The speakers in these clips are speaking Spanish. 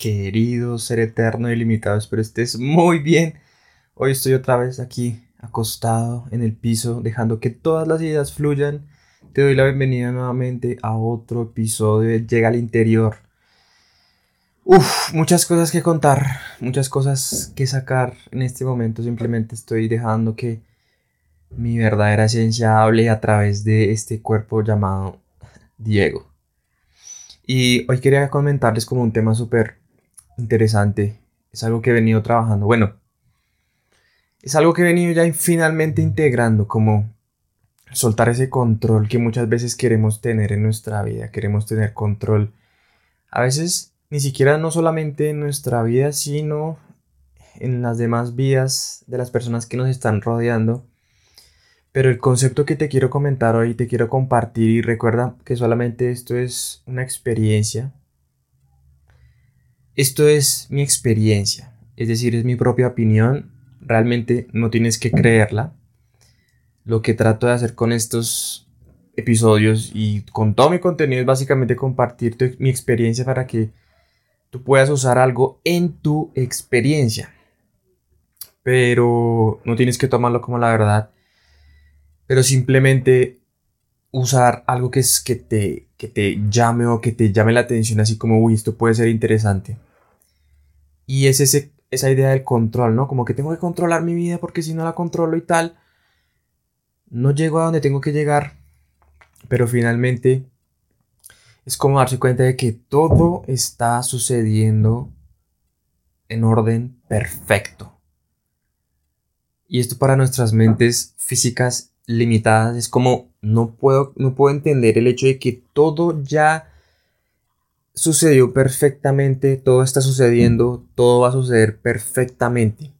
querido ser eterno y limitado, espero estés muy bien. Hoy estoy otra vez aquí, acostado en el piso, dejando que todas las ideas fluyan. Te doy la bienvenida nuevamente a otro episodio de Llega al Interior. Uf, muchas cosas que contar, muchas cosas que sacar en este momento. Simplemente estoy dejando que mi verdadera esencia hable a través de este cuerpo llamado Diego. Y hoy quería comentarles como un tema súper interesante. Es algo que he venido trabajando. Bueno, es algo que he venido ya finalmente integrando, como soltar ese control que muchas veces queremos tener en nuestra vida. Queremos tener control. A veces ni siquiera no solamente en nuestra vida, sino en las demás vidas de las personas que nos están rodeando. Pero el concepto que te quiero comentar hoy, te quiero compartir y recuerda que solamente esto es una experiencia. Esto es mi experiencia, es decir, es mi propia opinión. Realmente no tienes que creerla. Lo que trato de hacer con estos episodios y con todo mi contenido es básicamente compartir mi experiencia para que tú puedas usar algo en tu experiencia. Pero no tienes que tomarlo como la verdad pero simplemente usar algo que, es, que, te, que te llame o que te llame la atención, así como, uy, esto puede ser interesante. Y es ese, esa idea del control, ¿no? Como que tengo que controlar mi vida porque si no la controlo y tal, no llego a donde tengo que llegar, pero finalmente es como darse cuenta de que todo está sucediendo en orden perfecto. Y esto para nuestras mentes físicas limitadas, es como no puedo, no puedo entender el hecho de que todo ya sucedió perfectamente, todo está sucediendo, todo va a suceder perfectamente.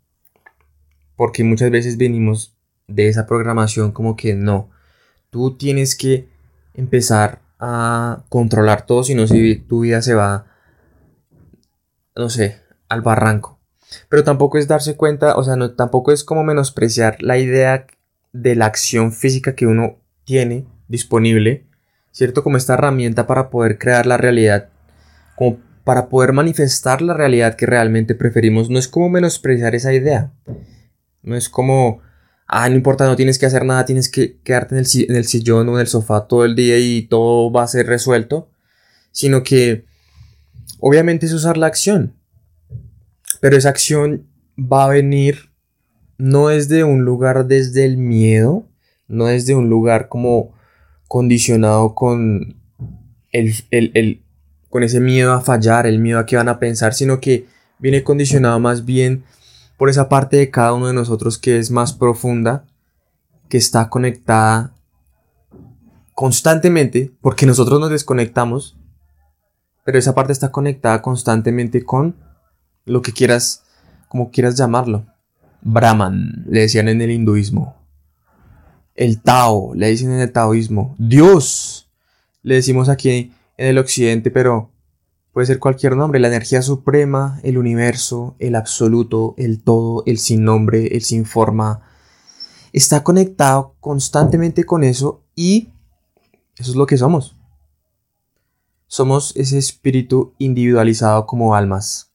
Porque muchas veces venimos de esa programación como que no, tú tienes que empezar a controlar todo, si no, si tu vida se va, no sé, al barranco. Pero tampoco es darse cuenta, o sea, no, tampoco es como menospreciar la idea de la acción física que uno tiene disponible, ¿cierto? Como esta herramienta para poder crear la realidad, como para poder manifestar la realidad que realmente preferimos. No es como menospreciar esa idea. No es como, ah, no importa, no tienes que hacer nada, tienes que quedarte en el, en el sillón o en el sofá todo el día y todo va a ser resuelto. Sino que, obviamente es usar la acción. Pero esa acción va a venir no es de un lugar desde el miedo, no es de un lugar como condicionado con el, con ese miedo a fallar, el miedo a que van a pensar, sino que viene condicionado más bien por esa parte de cada uno de nosotros que es más profunda, que está conectada constantemente, porque nosotros nos desconectamos, pero esa parte está conectada constantemente con lo que quieras, como quieras llamarlo. Brahman, le decían en el hinduismo. El Tao, le dicen en el taoísmo. Dios, le decimos aquí en el occidente, pero puede ser cualquier nombre. La energía suprema, el universo, el absoluto, el todo, el sin nombre, el sin forma. Está conectado constantemente con eso y eso es lo que somos. Somos ese espíritu individualizado como almas.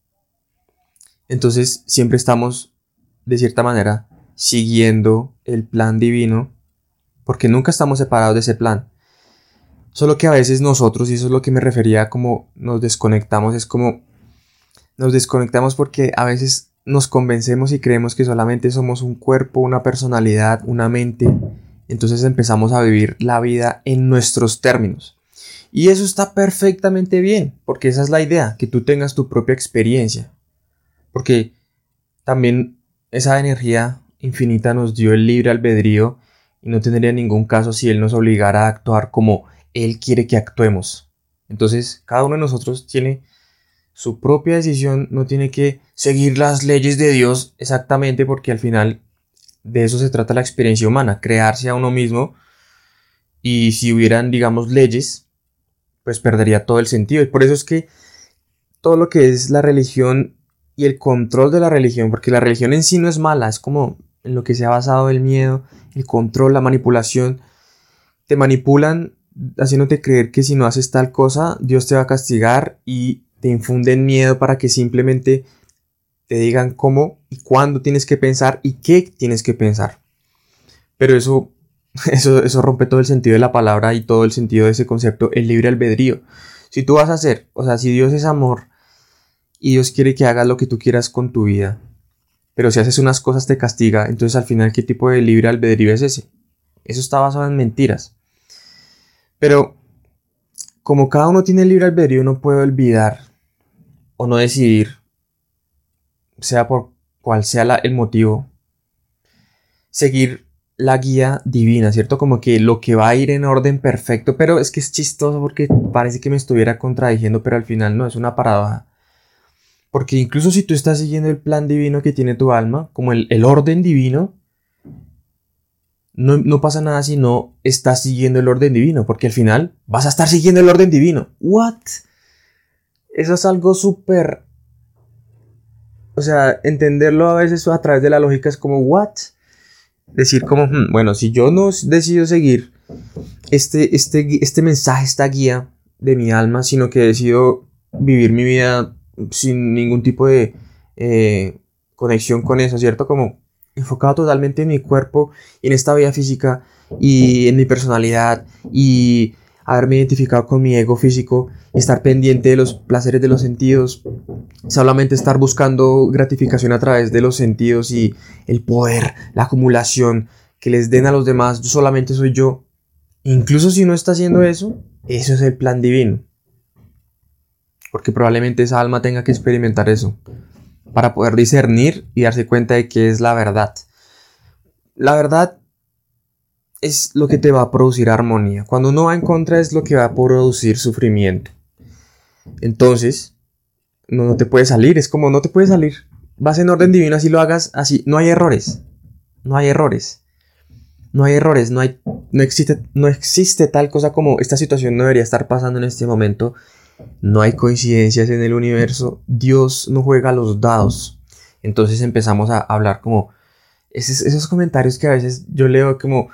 Entonces siempre estamos de cierta manera, siguiendo el plan divino, porque nunca estamos separados de ese plan. Solo que a veces nosotros, y eso es lo que me refería como nos desconectamos, es como nos desconectamos porque a veces nos convencemos y creemos que solamente somos un cuerpo, una personalidad, una mente. Entonces empezamos a vivir la vida en nuestros términos. Y eso está perfectamente bien, porque esa es la idea, que tú tengas tu propia experiencia. Porque también esa energía infinita nos dio el libre albedrío y no tendría ningún caso si Él nos obligara a actuar como Él quiere que actuemos. Entonces, cada uno de nosotros tiene su propia decisión, no tiene que seguir las leyes de Dios exactamente porque al final de eso se trata la experiencia humana, crearse a uno mismo y si hubieran, digamos, leyes, pues perdería todo el sentido. Y por eso es que todo lo que es la religión y el control de la religión, porque la religión en sí no es mala, es como en lo que se ha basado el miedo, el control, la manipulación. Te manipulan haciéndote creer que si no haces tal cosa, Dios te va a castigar y te infunden miedo para que simplemente te digan cómo y cuándo tienes que pensar y qué tienes que pensar. Pero eso, eso, eso rompe todo el sentido de la palabra y todo el sentido de ese concepto, el libre albedrío. Si tú vas a hacer, o sea, si Dios es amor y Dios quiere que hagas lo que tú quieras con tu vida, pero si haces unas cosas te castiga, entonces al final, ¿qué tipo de libre albedrío es ese? Eso está basado en mentiras. Pero como cada uno tiene libre albedrío, no puede olvidar o no decidir, sea por cual sea el motivo, seguir la guía divina, ¿cierto? Como que lo que va a ir en orden perfecto, pero es que es chistoso porque parece que me estuviera contradiciendo, pero al final no, es una paradoja. Porque incluso si tú estás siguiendo el plan divino que tiene tu alma, como el, el orden divino, no, no, pasa nada si no estás siguiendo el orden divino, porque al final vas a estar siguiendo el orden divino. ¿What? Eso es algo súper... O sea, entenderlo a veces a través de la lógica es como, ¿what? Decir como, hmm, bueno, si yo no decido seguir este, este, este mensaje, esta guía de mi alma, sino que decido vivir mi vida sin ningún tipo de eh, conexión con eso, ¿cierto? Como enfocado totalmente en mi cuerpo en esta vida física y en mi personalidad y haberme identificado con mi ego físico estar pendiente de los placeres de los sentidos, solamente estar buscando gratificación a través de los sentidos y el poder, la acumulación que les den a los demás, yo solamente soy yo. Incluso si no está haciendo eso, eso es el plan divino. Porque probablemente esa alma tenga que experimentar eso para poder discernir y darse cuenta de que es la verdad. La verdad es lo que te va a producir armonía. Cuando uno va en contra es lo que va a producir sufrimiento. Entonces, no, te puedes salir, es como no te puedes salir. Vas en orden divino, así lo hagas, así. No hay errores. No hay errores. No hay errores, no, hay, no, existe, no existe tal cosa como esta situación no debería estar pasando en este momento. No hay coincidencias en el universo. Dios no juega los dados. Entonces empezamos a hablar como esos, comentarios que a veces yo leo como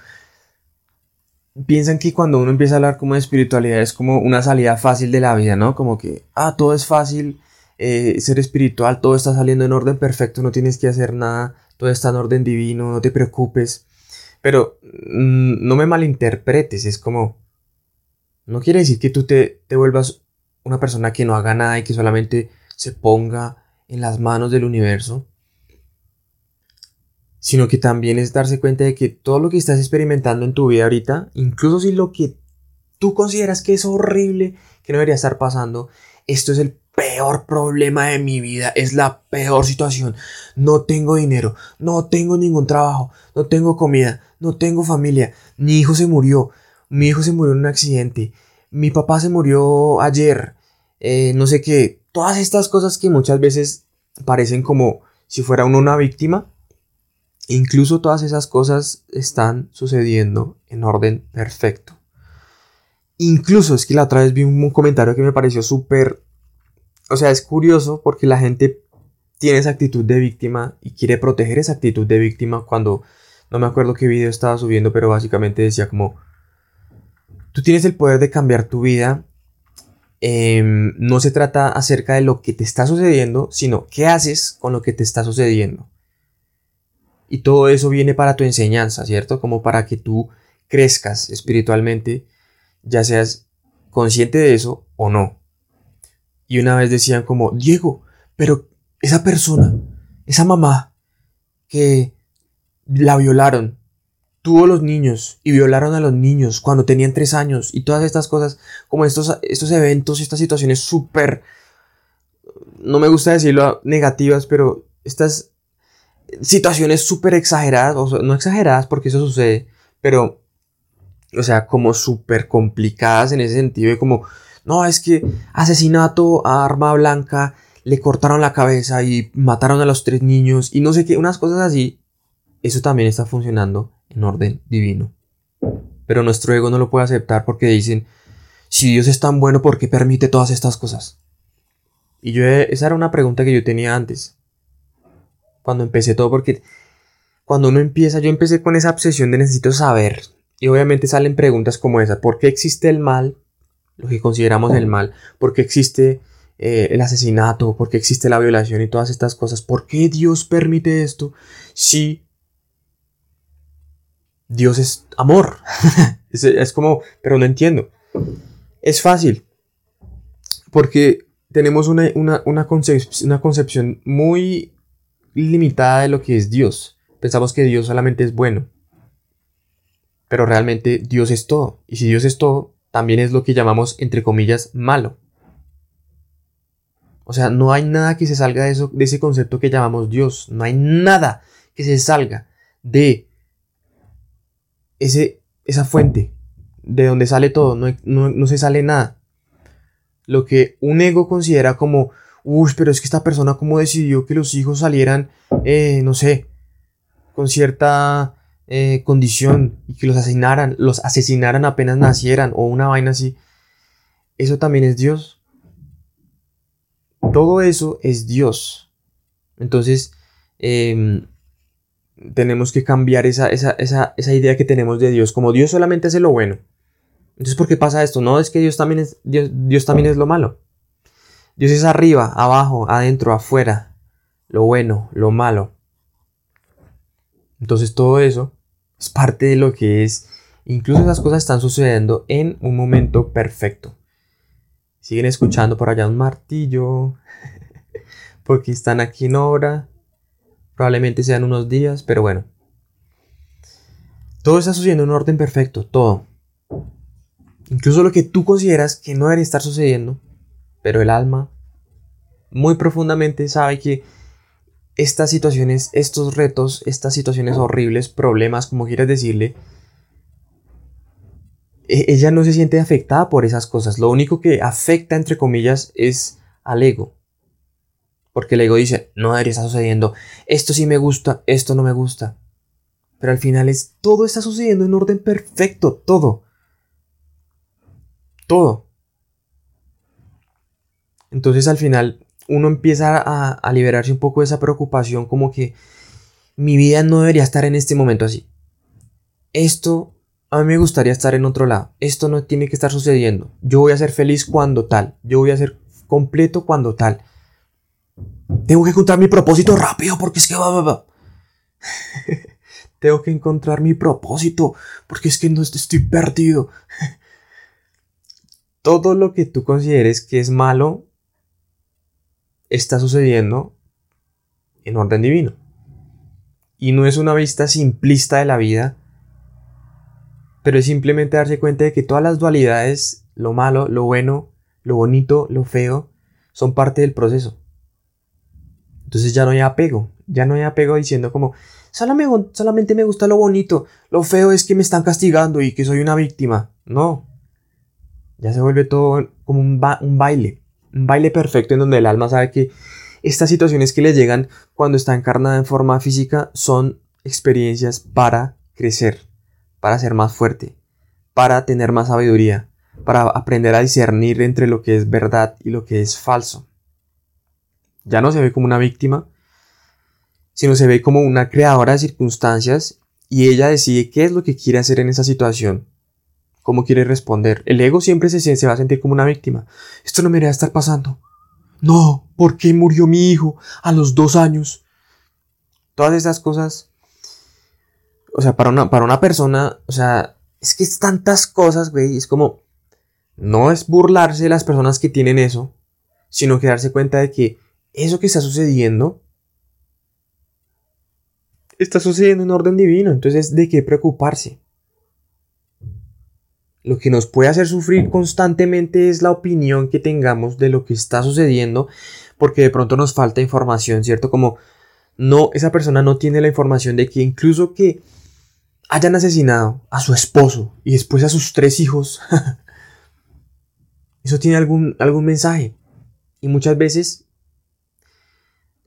piensan que cuando uno empieza a hablar como de espiritualidad es como una salida fácil de la vida, ¿no? Como que, ah, todo es fácil, eh, ser espiritual, todo está saliendo en orden perfecto, no tienes que hacer nada, todo está en orden divino, no te preocupes. Pero mm, no me malinterpretes, es como, no quiere decir que tú te, te vuelvas una persona que no haga nada y que solamente se ponga en las manos del universo sino que también es darse cuenta de que todo lo que estás experimentando en tu vida ahorita, incluso si lo que tú consideras que es horrible, que no debería estar pasando, esto es el peor problema de mi vida, es la peor situación. No tengo dinero, no tengo ningún trabajo, no tengo comida, no tengo familia, mi hijo se murió, mi hijo se murió en un accidente, mi papá se murió ayer, eh, no sé qué, todas estas cosas que muchas veces parecen como si fuera uno una víctima, Incluso todas esas cosas están sucediendo en orden perfecto. Incluso es que la otra vez vi un comentario que me pareció súper... O sea, es curioso porque la gente tiene esa actitud de víctima y quiere proteger esa actitud de víctima cuando... No me acuerdo qué video estaba subiendo, pero básicamente decía como... Tú tienes el poder de cambiar tu vida. Em, no se trata acerca de lo que te está sucediendo, sino qué haces con lo que te está sucediendo. Y todo eso viene para tu enseñanza, ¿cierto? Como para que tú crezcas espiritualmente, ya seas consciente de eso o no. Y una vez decían como, Diego, pero esa persona, esa mamá que la violaron, tuvo los niños y violaron a los niños cuando tenían tres años y todas estas cosas, como estos, estos eventos, estas situaciones súper, no me gusta decirlo negativas, pero estas situaciones súper exageradas, o no exageradas porque eso sucede, pero, o sea, como súper complicadas en ese sentido como, no, es que asesinato a arma blanca, le cortaron la cabeza y mataron a los tres niños y no sé qué, unas cosas así, eso también está funcionando en orden divino. Pero nuestro ego no lo puede aceptar porque dicen, si Dios es tan bueno, ¿por qué permite todas estas cosas? Y yo, esa era una pregunta que yo tenía antes cuando empecé todo, porque cuando uno empieza, yo empecé con esa obsesión de necesito saber. Y obviamente salen preguntas como esa, ¿por qué existe el mal? Lo que consideramos el mal. ¿Por qué existe eh, el asesinato, por qué existe la violación y todas estas cosas. ¿Por qué Dios permite esto? Si Dios es amor. es, como, pero no entiendo. Es fácil. Porque tenemos una, una, concepción muy limitada de lo que es Dios. Pensamos que Dios solamente es bueno. Pero realmente Dios es todo. Y si Dios es todo, también es lo que llamamos, entre comillas, malo. O sea, no hay nada que se salga de, eso, de ese concepto que llamamos Dios. No hay nada que se salga de ese, esa fuente, de donde sale todo. No, se sale nada. Lo que un ego considera como, uy, pero es que esta persona como decidió que los hijos salieran, eh, no sé, con cierta eh, condición y que los asesinaran, los asesinaran apenas nacieran o una vaina así. Eso también es Dios. Todo eso es Dios. Entonces, em, tenemos que cambiar esa, idea que tenemos de Dios. Como Dios solamente hace lo bueno. Entonces, ¿por qué pasa esto? No es que Dios también es, Dios, Dios también es lo malo. Dios es arriba, abajo, adentro, afuera. Lo bueno, lo malo. Entonces todo eso es parte de lo que es. Incluso esas cosas están sucediendo en un momento perfecto. Siguen escuchando por allá un martillo. Porque están aquí en obra. Probablemente sean unos días, pero bueno. Todo está sucediendo en un orden perfecto, todo. Incluso lo que tú consideras que no debería estar sucediendo, pero el alma muy profundamente sabe que estas situaciones, estos retos, estas situaciones horribles, problemas, como quieras decirle, e-, ella no se siente afectada por esas cosas. Lo único que afecta, entre comillas, es al ego. Porque el ego dice, no debería estar sucediendo, esto sí me gusta, esto no me gusta. Pero al final es, todo está sucediendo en orden perfecto, todo. Todo. Entonces al final uno empieza a, a liberarse un poco de esa preocupación como que mi vida no debería estar en este momento así. Esto a mí me gustaría estar en otro lado. Esto no tiene que estar sucediendo. Yo voy a ser feliz cuando tal. Yo voy a ser completo cuando tal. Tengo que encontrar mi propósito rápido porque es que va. Tengo que encontrar mi propósito porque es que no estoy perdido. Todo lo que tú consideres que es malo está sucediendo en orden divino. Y no es una vista simplista de la vida pero es simplemente darse cuenta de que todas las dualidades, lo malo, lo bueno, lo bonito, lo feo, son parte del proceso. Entonces ya no hay apego, ya no hay apego diciendo como, solamente me gusta lo bonito, lo feo es que me están castigando y que soy una víctima. No, ya se vuelve todo como un, un baile, un baile perfecto en donde el alma sabe que estas situaciones que le llegan cuando está encarnada en forma física son experiencias para crecer para ser más fuerte, para tener más sabiduría, para aprender a discernir entre lo que es verdad y lo que es falso. Ya no se ve como una víctima, sino se ve como una creadora de circunstancias y ella decide qué es lo que quiere hacer en esa situación, cómo quiere responder. El ego siempre se, se va a sentir como una víctima. Esto no me debería estar pasando. No, ¿por qué murió mi hijo a los dos años? Todas esas cosas o sea, para una, para una persona, o sea, es que es tantas cosas, güey, es como, no es burlarse de las personas que tienen eso, sino que darse cuenta de que eso que está sucediendo está sucediendo en orden divino, entonces de qué preocuparse. Lo que nos puede hacer sufrir constantemente es la opinión que tengamos de lo que está sucediendo, porque de pronto nos falta información, ¿cierto? Como no, esa persona no tiene la información de que incluso que hayan asesinado a su esposo y después a sus tres hijos, eso tiene algún, algún mensaje. Y muchas veces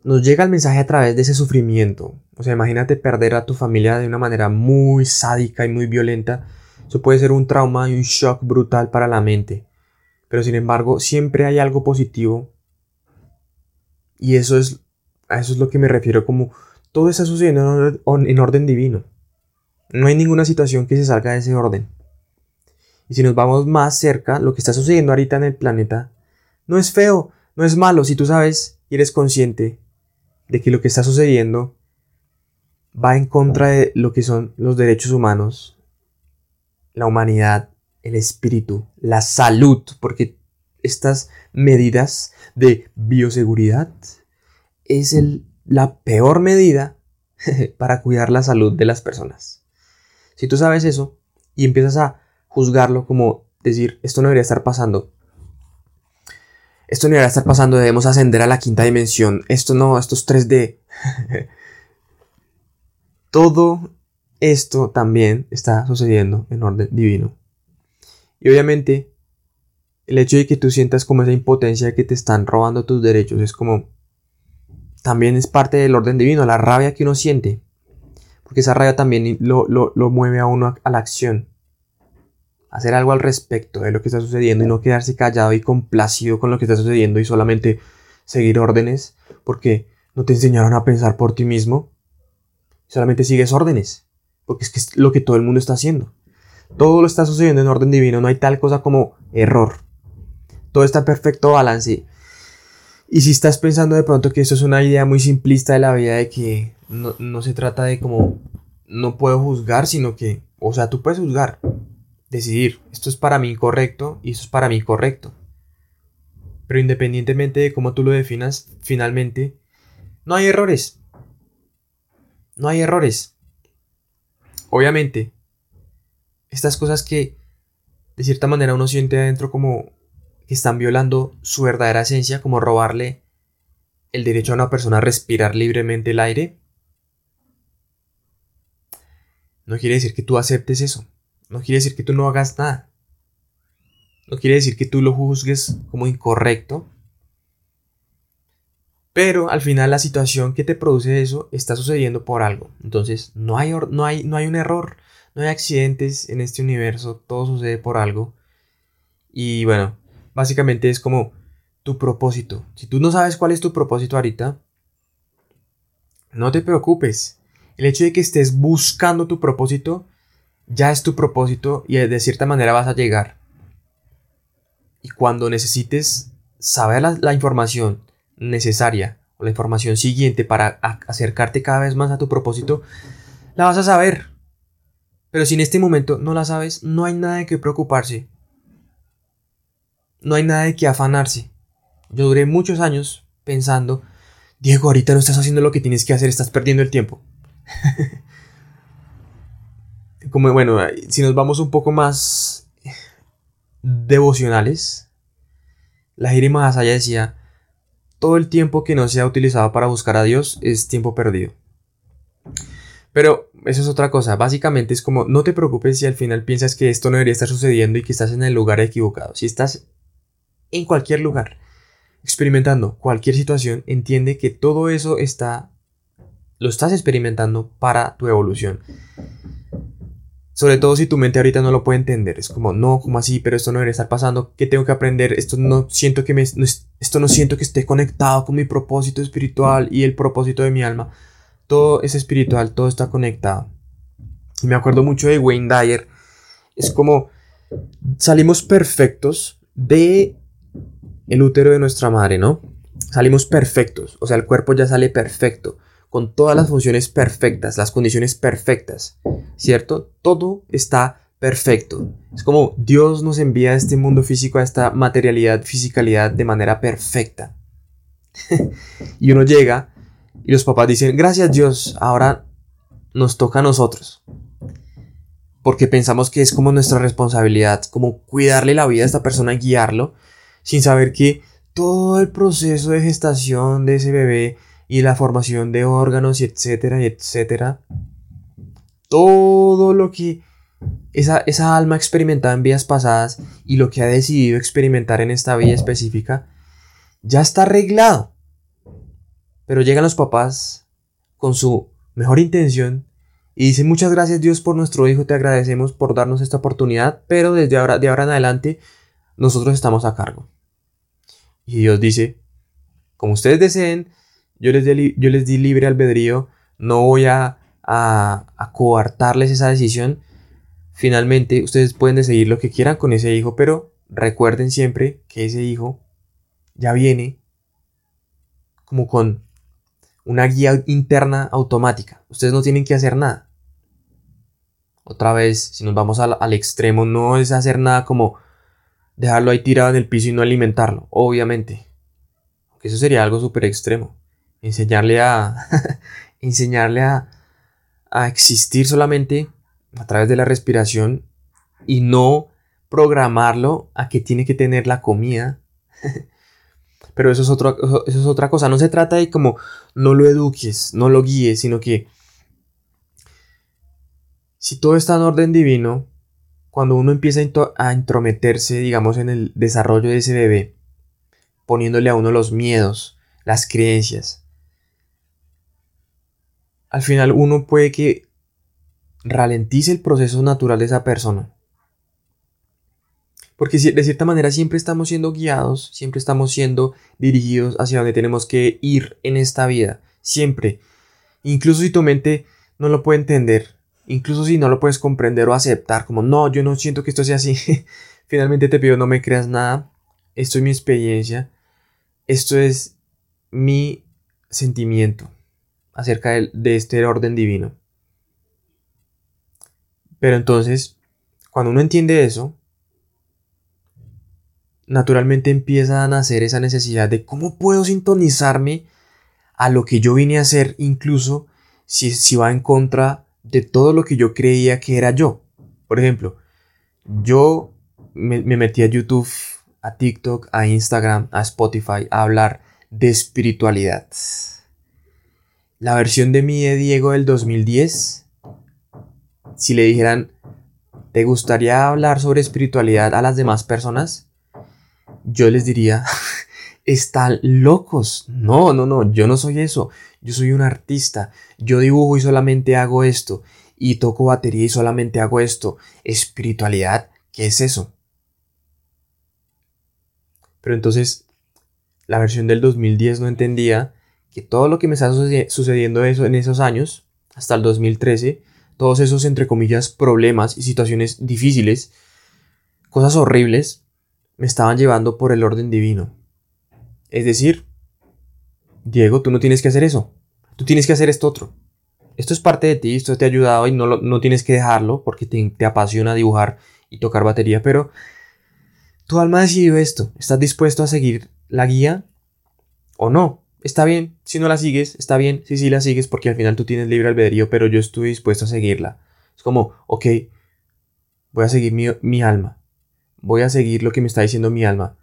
nos llega el mensaje a través de ese sufrimiento. O sea, imagínate perder a tu familia de una manera muy sádica y muy violenta. Eso puede ser un trauma y un shock brutal para la mente. Pero sin embargo, siempre hay algo positivo. Y eso es, a eso es lo que me refiero como todo está sucediendo en orden divino. No hay ninguna situación que se salga de ese orden. Y si nos vamos más cerca, lo que está sucediendo ahorita en el planeta no es feo, no es malo si tú sabes y eres consciente de que lo que está sucediendo va en contra de lo que son los derechos humanos, la humanidad, el espíritu, la salud, porque estas medidas de bioseguridad es la peor medida para cuidar la salud de las personas. Si tú sabes eso y empiezas a juzgarlo como decir, esto no debería estar pasando, esto no debería estar pasando, debemos ascender a la quinta dimensión, esto no, esto es 3D. Todo esto también está sucediendo en orden divino. Y obviamente, el hecho de que tú sientas como esa impotencia de que te están robando tus derechos es como también es parte del orden divino, la rabia que uno siente. Porque esa rabia también lo, mueve a uno a, la acción. Hacer algo al respecto de lo que está sucediendo y no quedarse callado y complacido con lo que está sucediendo y solamente seguir órdenes porque no te enseñaron a pensar por ti mismo. Solamente sigues órdenes. Porque es lo que todo el mundo está haciendo. Todo lo está sucediendo en orden divino. No hay tal cosa como error. Todo está en perfecto balance. Y si estás pensando de pronto que esto es una idea muy simplista de la vida, de que no, se trata de como no puedo juzgar, sino que, o sea, tú puedes juzgar, decidir, esto es para mí correcto y esto es para mí correcto. Pero independientemente de cómo tú lo definas, finalmente, no hay errores. No hay errores. Obviamente, estas cosas que de cierta manera uno siente adentro como que están violando su verdadera esencia, como robarle el derecho a una persona a respirar libremente el aire, no quiere decir que tú aceptes eso. No quiere decir que tú no hagas nada. No quiere decir que tú lo juzgues como incorrecto. Pero al final la situación que te produce eso está sucediendo por algo. Entonces no hay, no hay, no hay un error, no hay accidentes en este universo, todo sucede por algo. Y bueno, básicamente es como tu propósito. Si tú no sabes cuál es tu propósito ahorita, no te preocupes. El hecho de que estés buscando tu propósito ya es tu propósito y de cierta manera vas a llegar. Y cuando necesites saber la, información necesaria o la información siguiente para acercarte cada vez más a tu propósito, la vas a saber. Pero si en este momento no la sabes, no hay nada de qué preocuparse no hay nada de qué afanarse. Yo duré muchos años pensando, Diego, ahorita no estás haciendo lo que tienes que hacer, estás perdiendo el tiempo. Como bueno, si nos vamos un poco más devocionales, la Jiri Mahasaya decía, todo el tiempo que no sea utilizado para buscar a Dios es tiempo perdido. Pero eso es otra cosa. Básicamente es como, no te preocupes si al final piensas que esto no debería estar sucediendo y que estás en el lugar equivocado. Si estás en cualquier lugar, experimentando cualquier situación, entiende que todo eso está, lo estás experimentando para tu evolución. Sobre todo si tu mente ahorita no lo puede entender. Es como, no, como así, pero esto no debería estar pasando. ¿Qué tengo que aprender? Esto no siento que me, esto no siento que esté conectado con mi propósito espiritual y el propósito de mi alma. Todo es espiritual, todo está conectado. Y me acuerdo mucho de Wayne Dyer. Es como salimos perfectos de el útero de nuestra madre, ¿no? Salimos perfectos, o sea, el cuerpo ya sale perfecto, con todas las funciones perfectas, las condiciones perfectas, ¿cierto? Todo está perfecto. Es como Dios nos envía a este mundo físico, a esta materialidad, fisicalidad de manera perfecta. y uno llega y los papás dicen, gracias Dios, ahora nos toca a nosotros. Porque pensamos que es como nuestra responsabilidad, como cuidarle la vida a esta persona guiarlo sin saber que todo el proceso de gestación de ese bebé y la formación de órganos y etcétera y etcétera, todo lo que esa, esa alma experimentada en vidas pasadas y lo que ha decidido experimentar en esta vida específica, ya está arreglado. Pero llegan los papás con su mejor intención y dicen muchas gracias Dios por nuestro hijo, te agradecemos por darnos esta oportunidad, pero desde ahora, de ahora en adelante nosotros estamos a cargo. Y Dios dice, como ustedes deseen, yo les, di, libre albedrío, no voy a, a, coartarles esa decisión. Finalmente, ustedes pueden decidir lo que quieran con ese hijo, pero recuerden siempre que ese hijo ya viene como con una guía interna automática. Ustedes no tienen que hacer nada. Otra vez, si nos vamos al, extremo, no es hacer nada como dejarlo ahí tirado en el piso y no alimentarlo, obviamente. Eso sería algo súper extremo. Enseñarle a. enseñarle a, a existir solamente a través de la respiración y no programarlo a que tiene que tener la comida. Pero eso es, eso es otra cosa. No se trata de como no lo eduques, no lo guíes, sino que si todo está en orden divino, cuando uno empieza a intrometerse, digamos, en el desarrollo de ese bebé, poniéndole a uno los miedos, las creencias, al final uno puede que ralentice el proceso natural de esa persona. Porque de cierta manera siempre estamos siendo guiados, siempre estamos siendo dirigidos hacia donde tenemos que ir en esta vida. Siempre. Incluso si tu mente no lo puede entender, incluso si no lo puedes comprender o aceptar, como no, yo no siento que esto sea así. Finalmente te pido no me creas nada. Esto es mi experiencia. Esto es mi sentimiento acerca de, este orden divino. Pero entonces, cuando uno entiende eso, naturalmente empieza a nacer esa necesidad de cómo puedo sintonizarme a lo que yo vine a hacer, incluso si, si va en contra de todo lo que yo creía que era yo. Por ejemplo, yo me, metí a YouTube, a TikTok, a Instagram, a Spotify a hablar de espiritualidad. La versión de mí de Diego del 2010, si le dijeran, ¿te gustaría hablar sobre espiritualidad a las demás personas? yo les diría, están locos. No, no, no, yo no soy eso. Yo soy un artista. Yo dibujo y solamente hago esto. Y toco batería y solamente hago esto. Espiritualidad, ¿qué es eso? Pero entonces, la versión del 2010 no entendía que todo lo que me está sucediendo en esos años, hasta el 2013, todos esos, entre comillas, problemas y situaciones difíciles, cosas horribles, me estaban llevando por el orden divino. Es decir, Diego, tú no tienes que hacer eso. Tú tienes que hacer esto otro. Esto es parte de ti, esto te ha ayudado y no, no tienes que dejarlo porque te, te apasiona dibujar y tocar batería, pero tu alma ha decidido esto. ¿Estás dispuesto a seguir la guía o no? Está bien, si no la sigues, está bien, si sí la sigues porque al final tú tienes libre albedrío, pero yo estoy dispuesto a seguirla. Es como, ok, voy a seguir mi, mi alma voy a seguir lo que me está diciendo mi alma.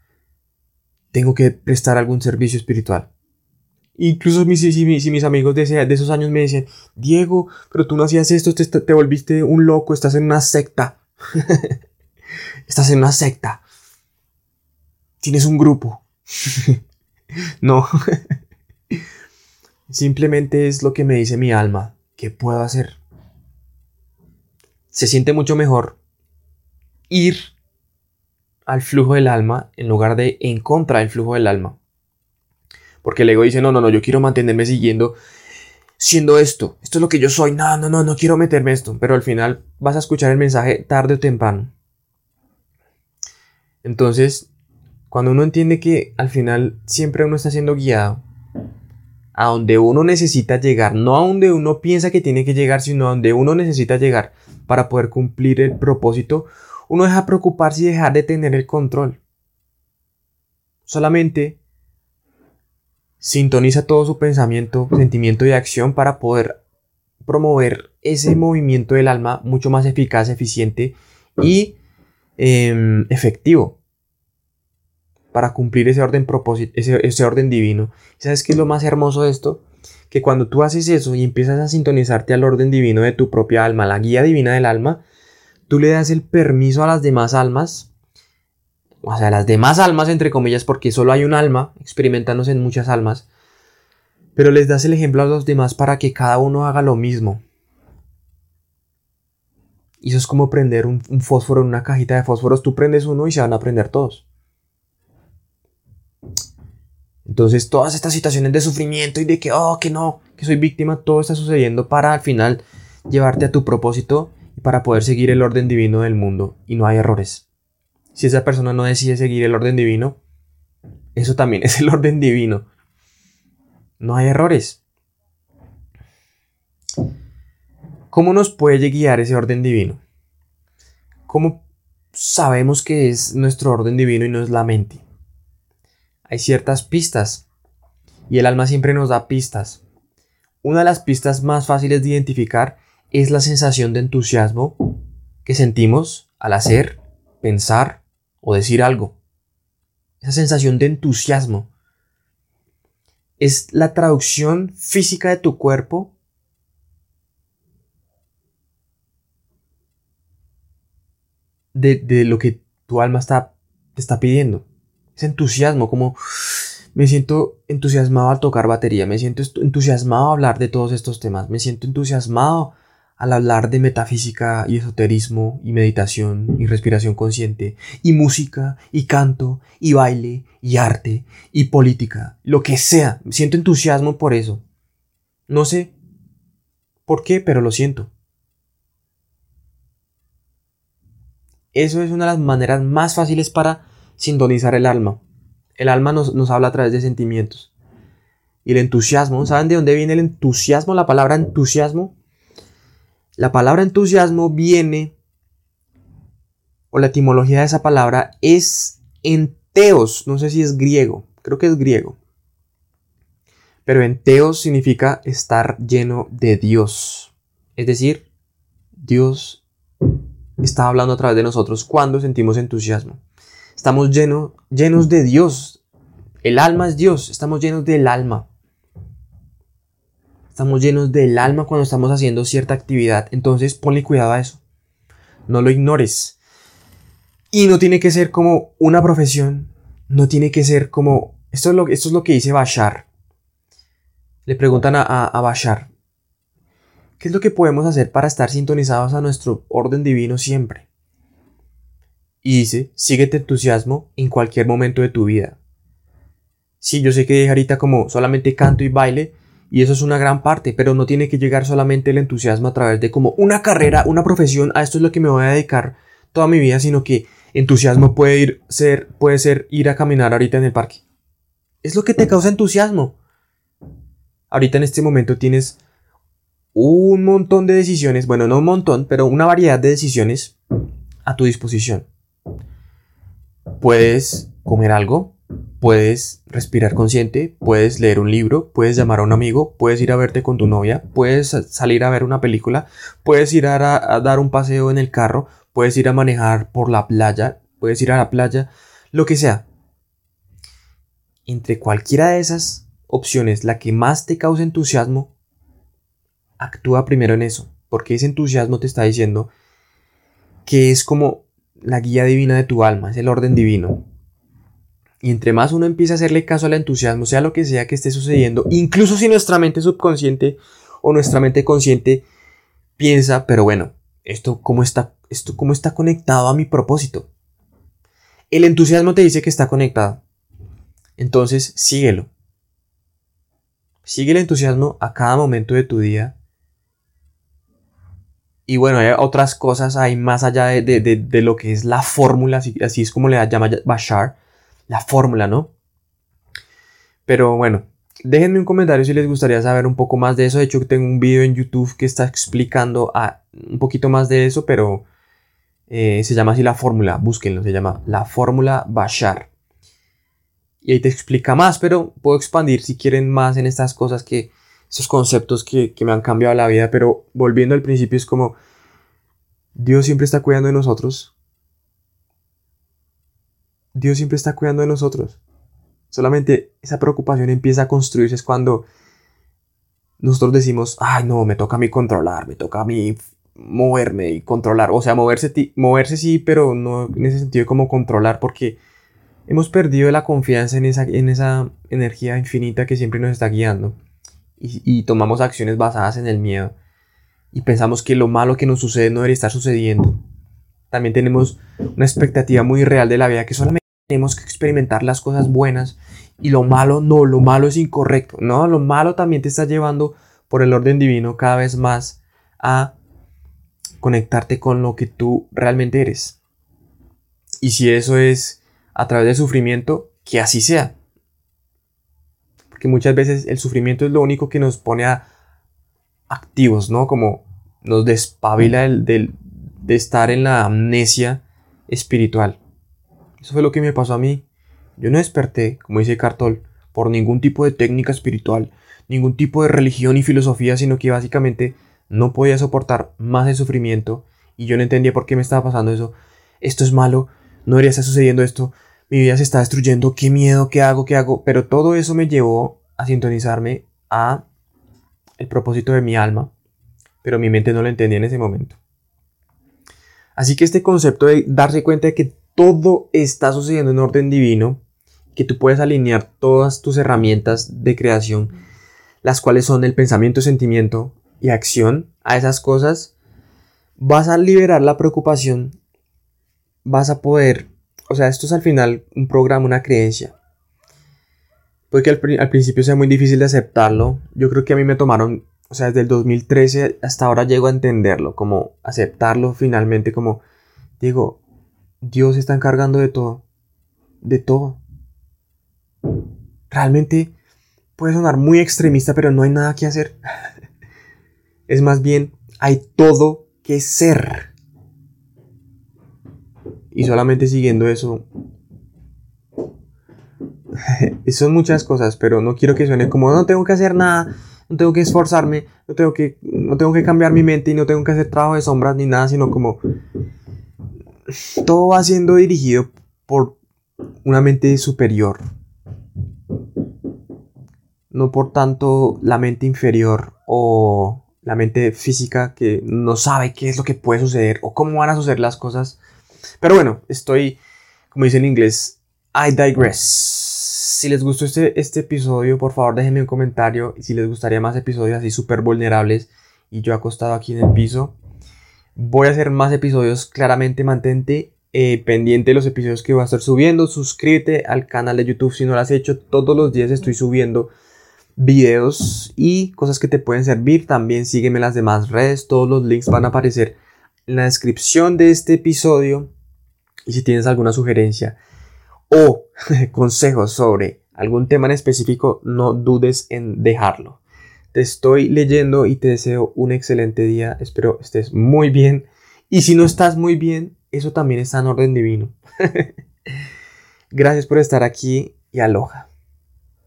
Tengo que prestar algún servicio espiritual. Incluso mis, si, mis amigos de, de, esos años me decían, Diego, pero tú no hacías esto, te, te volviste un loco, estás en una secta. estás en una secta. Tienes un grupo. no. Simplemente es lo que me dice mi alma. ¿Qué puedo hacer? Se siente mucho mejor ir al flujo del alma en lugar de en contra del flujo del alma. Porque el ego dice, no, no, no, yo quiero mantenerme siguiendo, siendo esto, esto es lo que yo soy, no, no, no, no quiero meterme esto, pero al final vas a escuchar el mensaje tarde o temprano. Entonces, cuando uno entiende que al final siempre uno está siendo guiado a donde uno necesita llegar, no a donde uno piensa que tiene que llegar, sino a donde uno necesita llegar para poder cumplir el propósito, uno deja preocuparse y dejar de tener el control. Solamente sintoniza todo su pensamiento, sentimiento y acción para poder promover ese movimiento del alma mucho más eficaz, eficiente y em, efectivo para cumplir ese orden, ese, ese orden divino. ¿Sabes qué es lo más hermoso de esto? Que cuando tú haces eso y empiezas a sintonizarte al orden divino de tu propia alma, la guía divina del alma, tú le das el permiso a las demás almas, o sea, las demás almas entre comillas, porque solo hay un alma, experimentándose en muchas almas, pero les das el ejemplo a los demás para que cada uno haga lo mismo. Y eso es como prender un, fósforo en una cajita de fósforos. Tú prendes uno y se van a prender todos. Entonces todas estas situaciones de sufrimiento y de que, oh, que no, que soy víctima, todo está sucediendo para al final llevarte a tu propósito para poder seguir el orden divino del mundo y no hay errores. Si esa persona no decide seguir el orden divino, eso también es el orden divino. No hay errores. ¿Cómo nos puede guiar ese orden divino? ¿Cómo sabemos que es nuestro orden divino y no es la mente? Hay ciertas pistas y el alma siempre nos da pistas. Una de las pistas más fáciles de identificar es la sensación de entusiasmo que sentimos al hacer, pensar o decir algo. Esa sensación de entusiasmo es la traducción física de tu cuerpo de, lo que tu alma te está pidiendo. Ese entusiasmo, como me siento entusiasmado al tocar batería, me siento entusiasmado a hablar de todos estos temas, me siento entusiasmado al hablar de metafísica y esoterismo y meditación y respiración consciente y música y canto y baile y arte y política, lo que sea, siento entusiasmo por eso. No sé por qué, pero lo siento. Eso es una de las maneras más fáciles para sintonizar el alma. El alma nos, habla a través de sentimientos. Y el entusiasmo, ¿saben de dónde viene el entusiasmo? La palabra entusiasmo. La palabra entusiasmo viene, o la etimología de esa palabra es enteos, no sé si es griego, creo que es griego. Pero enteos significa estar lleno de Dios. Es decir, Dios está hablando a través de nosotros cuando sentimos entusiasmo. Estamos llenos, llenos de Dios. El alma es Dios. Estamos llenos del alma. Estamos llenos del alma cuando estamos haciendo cierta actividad. Entonces ponle cuidado a eso. No lo ignores. Y no tiene que ser como una profesión. No tiene que ser como... Esto es lo, esto es lo que dice Bashar. Le preguntan a, a, a Bashar. ¿Qué es lo que podemos hacer para estar sintonizados a nuestro orden divino siempre? Y dice, síguete entusiasmo en cualquier momento de tu vida. Sí, yo sé que ahorita como solamente canto y baile, y eso es una gran parte, pero no tiene que llegar solamente el entusiasmo a través de como una carrera, una profesión, a esto es lo que me voy a dedicar toda mi vida, sino que entusiasmo puede ir ser puede ser ir a caminar ahorita en el parque. Es lo que te causa entusiasmo. Ahorita en este momento tienes un montón de decisiones, bueno, no un montón, pero una variedad de decisiones a tu disposición. Puedes comer algo, puedes respirar consciente, puedes leer un libro, puedes llamar a un amigo, puedes ir a verte con tu novia, puedes salir a ver una película, puedes ir a, dar un paseo en el carro, puedes ir a manejar por la playa, puedes ir a la playa, lo que sea. Entre cualquiera de esas opciones, la que más te cause entusiasmo, actúa primero en eso, porque ese entusiasmo te está diciendo que es como la guía divina de tu alma, es el orden divino. Y entre más uno empieza a hacerle caso al entusiasmo, sea lo que sea que esté sucediendo, incluso si nuestra mente subconsciente o nuestra mente consciente piensa, pero bueno, esto cómo está, esto cómo está conectado a mi propósito. El entusiasmo te dice que está conectado. Entonces, síguelo. Sigue el entusiasmo a cada momento de tu día y bueno, hay otras cosas ahí más allá de, lo que es la fórmula, así, así, es como le llama Bashar, la fórmula, ¿no? Pero bueno, déjenme un comentario si les gustaría saber un poco más de eso. De hecho, tengo un video en YouTube que está explicando a, un poquito más de eso, pero eh, se llama así la fórmula, búsquenlo, se llama la fórmula Bashar. Y ahí te explica más, pero puedo expandir si quieren más en estas cosas que esos conceptos que, me han cambiado la vida, pero volviendo al principio es como Dios siempre está cuidando de nosotros. Dios siempre está cuidando de nosotros. Solamente esa preocupación empieza a construirse es cuando nosotros decimos, ay no, me toca a mí controlar, me toca a mí moverme y controlar. O sea, moverse, moverse sí, pero no en ese sentido como controlar, porque hemos perdido la confianza en esa, en esa energía infinita que siempre nos está guiando y, tomamos acciones basadas en el miedo y pensamos que lo malo que nos sucede no debería estar sucediendo. También tenemos una expectativa muy real de la vida que solamente tenemos que experimentar las cosas buenas y lo malo no, lo malo es incorrecto. No, lo malo también te está llevando por el orden divino cada vez más a conectarte con lo que tú realmente eres. Y si eso es a través del sufrimiento, que así sea Porque muchas veces el sufrimiento es lo único que nos pone activos, ¿no? Como nos despabila de estar en la amnesia espiritual. Eso fue lo que me pasó a mí. Yo no desperté, como dice Cartol, por ningún tipo de técnica espiritual, ningún tipo de religión y filosofía, sino que básicamente no podía soportar más el sufrimiento y yo no entendía por qué me estaba pasando eso. Esto es malo, no debería estar sucediendo esto, mi vida se está destruyendo, qué miedo, qué hago, qué hago. Pero todo eso me llevó a sintonizarme a el propósito de mi alma, pero mi mente no lo entendía en ese momento. Así que este concepto de darse cuenta de que todo está sucediendo en orden divino, que tú puedes alinear todas tus herramientas de creación, las cuales son el pensamiento, sentimiento y acción a esas cosas, vas a liberar la preocupación, vas a poder, o sea, esto es al final un programa, una creencia. Porque al, al principio sea muy difícil de aceptarlo. Yo creo que a mí me tomaron, o sea, desde el 2013 hasta ahora llego a entenderlo, como aceptarlo finalmente, como digo, Dios está encargando de todo, de todo. Realmente puede sonar muy extremista, pero no hay nada que hacer. es más bien, hay todo que ser. Y solamente siguiendo eso. Son muchas cosas, pero no quiero que suene como no tengo que hacer nada, no tengo que esforzarme, no tengo que, no tengo que cambiar mi mente y no tengo que hacer trabajo de sombras ni nada, sino como todo va siendo dirigido por una mente superior. No por tanto la mente inferior o la mente física que no sabe qué es lo que puede suceder o cómo van a suceder las cosas. Pero bueno, estoy, como dice en inglés, I digress. Si les gustó este, este episodio, por favor déjenme un comentario. Y si les gustaría más episodios así súper vulnerables y yo acostado aquí en el piso, voy a hacer más episodios. Claramente mantente eh, pendiente de los episodios que voy a estar subiendo. Suscríbete al canal de YouTube si no lo has hecho. Todos los días estoy subiendo videos y cosas que te pueden servir. También sígueme en las demás redes. Todos los links van a aparecer en la descripción de este episodio. Y si tienes alguna sugerencia o consejos sobre algún tema en específico, no dudes en dejarlo. Te estoy leyendo y te deseo un excelente día. Espero estés muy bien. Y si no estás muy bien, eso también está en orden divino. Gracias por estar aquí y aloja.